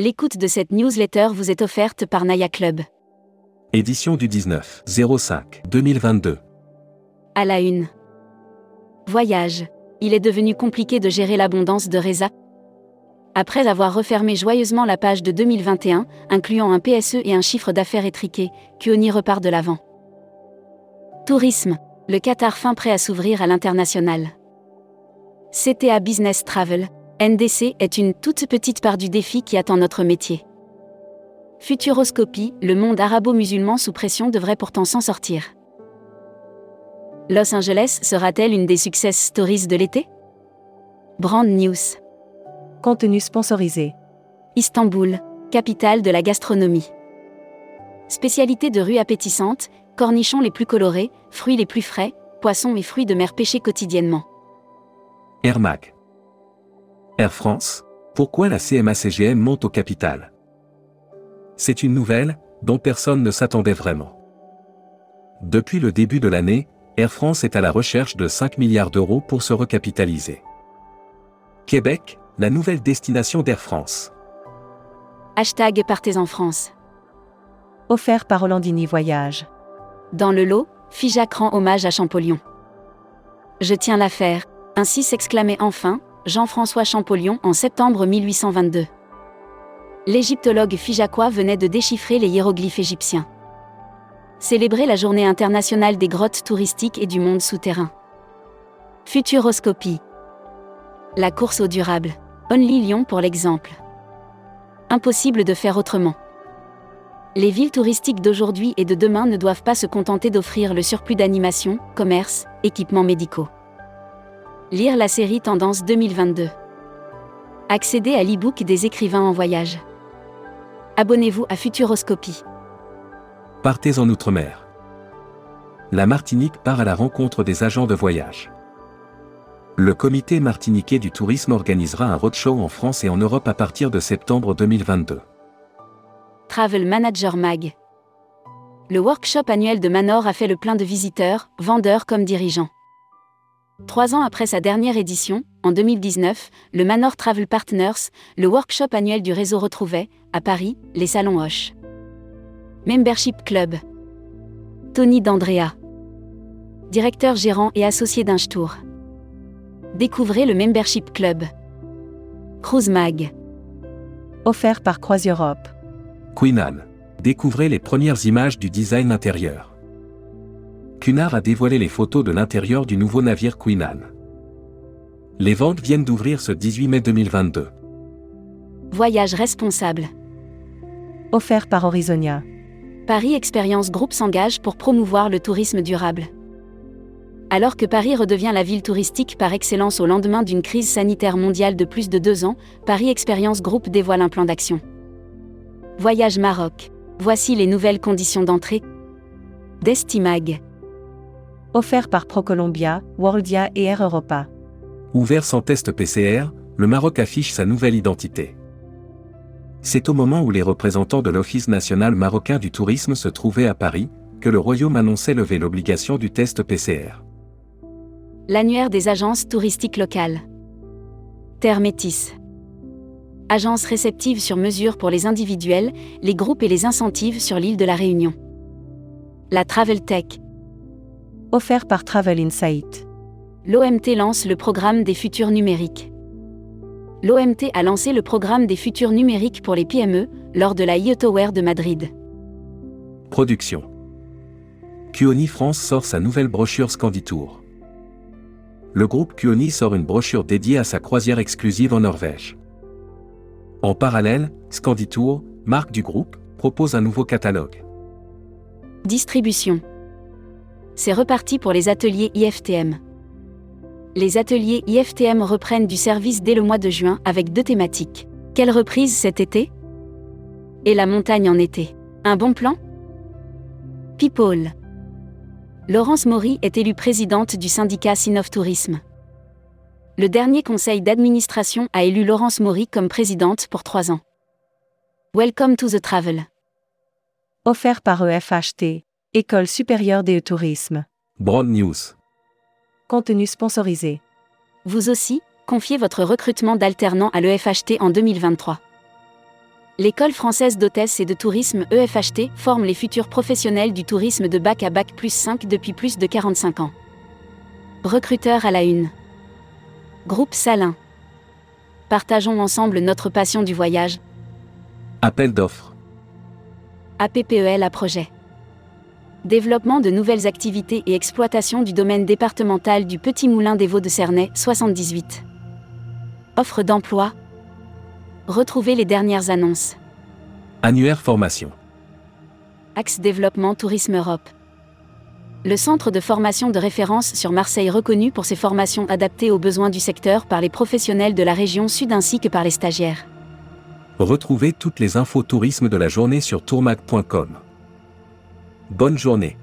L'écoute de cette newsletter vous est offerte par Naya Club. Édition du 19 05 2022. À la une. Voyage. Il est devenu compliqué de gérer l'abondance de Reza. Après avoir refermé joyeusement la page de 2021, incluant un PSE et un chiffre d'affaires étriqué, Kuoni repart de l'avant. Tourisme. Le Qatar fin prêt à s'ouvrir à l'international. CTA Business Travel, NDC est une toute petite part du défi qui attend notre métier. Futuroscopie, le monde arabo-musulman sous pression devrait pourtant s'en sortir. Los Angeles sera-t-elle une des success stories de l'été? Brand News. Contenu sponsorisé. Istanbul, capitale de la gastronomie. Spécialité de rue appétissante, cornichons les plus colorés, fruits les plus frais, poissons et fruits de mer pêchés quotidiennement. Air Mac. Air France, pourquoi la CMA-CGM monte au capital? C'est une nouvelle, dont personne ne s'attendait vraiment. Depuis le début de l'année, Air France est à la recherche de 5 milliards d'euros pour se recapitaliser. Québec, la nouvelle destination d'Air France. Hashtag Partez en France. Offert par Hollandini Voyage. Dans le lot, Figeac rend hommage à Champollion. Je tiens l'affaire, ainsi s'exclamait enfin Jean-François Champollion en septembre 1822. L'égyptologue figeacois venait de déchiffrer les hiéroglyphes égyptiens. Célébrer la journée internationale des grottes touristiques et du monde souterrain. Futuroscopie. La course au durable. Only Lyon pour l'exemple. Impossible de faire autrement. Les villes touristiques d'aujourd'hui et de demain ne doivent pas se contenter d'offrir le surplus d'animation, commerce, équipements médicaux. Lire la série Tendance 2022. Accéder à l'e-book des écrivains en voyage. Abonnez-vous à Futuroscopie. Partez en Outre-mer. La Martinique part à la rencontre des agents de voyage. Le comité martiniquais du tourisme organisera un roadshow en France et en Europe à partir de septembre 2022. Travel Manager Mag. Le workshop annuel de Manor a fait le plein de visiteurs, vendeurs comme dirigeants. Trois ans après sa dernière édition, en 2019, le Manor Travel Partners, le workshop annuel du réseau retrouvait, à Paris, les salons Hoche. Membership Club. Tony D'Andrea. Directeur gérant et associé d'Inchtour. Découvrez le Membership Club. Cruise Mag. Offert par Croise Europe. Queen Anne. Découvrez les premières images du design intérieur. Cunard a dévoilé les photos de l'intérieur du nouveau navire Queen Anne. Les ventes viennent d'ouvrir ce 18 mai 2022. Voyage responsable. Offert par Horizonia. Paris Expérience Group s'engage pour promouvoir le tourisme durable. Alors que Paris redevient la ville touristique par excellence au lendemain d'une crise sanitaire mondiale de plus de deux ans, Paris Expérience Group dévoile un plan d'action. Voyage Maroc. Voici les nouvelles conditions d'entrée. Destimag. Offert par ProColombia, Worldia et Air Europa. Ouvert sans test PCR, le Maroc affiche sa nouvelle identité. C'est au moment où les représentants de l'Office national marocain du tourisme se trouvaient à Paris, que le Royaume annonçait lever l'obligation du test PCR. L'annuaire des agences touristiques locales. Terre Métis. Agence réceptive sur mesure pour les individuels, les groupes et les incentives sur l'île de la Réunion. La Travel Tech. Offert par Travel Insight. L'OMT lance le programme des futurs numériques. L'OMT a lancé le programme des futurs numériques pour les PME lors de la IoToWare de Madrid. Production. Kuoni France sort sa nouvelle brochure Scanditour. Le groupe Kuoni sort une brochure dédiée à sa croisière exclusive en Norvège. En parallèle, Scanditour, marque du groupe, propose un nouveau catalogue. Distribution. C'est reparti pour les ateliers IFTM. Les ateliers IFTM reprennent du service dès le mois de juin avec deux thématiques. Quelle reprise cet été? Et la montagne en été. Un bon plan? People. Laurence Maury est élue présidente du syndicat Sinov Tourisme. Le dernier conseil d'administration a élu Laurence Maury comme présidente pour trois ans. Welcome to the travel. Offert par EFHT, École supérieure des tourisme. Broad News. Contenu sponsorisé. Vous aussi, confiez votre recrutement d'alternants à l'EFHT en 2023. L'école française d'hôtesse et de tourisme EFHT forme les futurs professionnels du tourisme de bac à bac plus 5 depuis plus de 45 ans. Recruteur à la une. Groupe Salin. Partageons ensemble notre passion du voyage. Appel d'offres. APPEL à projet. Développement de nouvelles activités et exploitation du domaine départemental du Petit Moulin des Vaux de Cernay 78. Offre d'emploi. Retrouvez les dernières annonces. Annuaire formation. Axe développement Tourisme Europe. Le centre de formation de référence sur Marseille reconnu pour ses formations adaptées aux besoins du secteur par les professionnels de la région sud ainsi que par les stagiaires. Retrouvez toutes les infos tourisme de la journée sur tourmag.com. Bonne journée.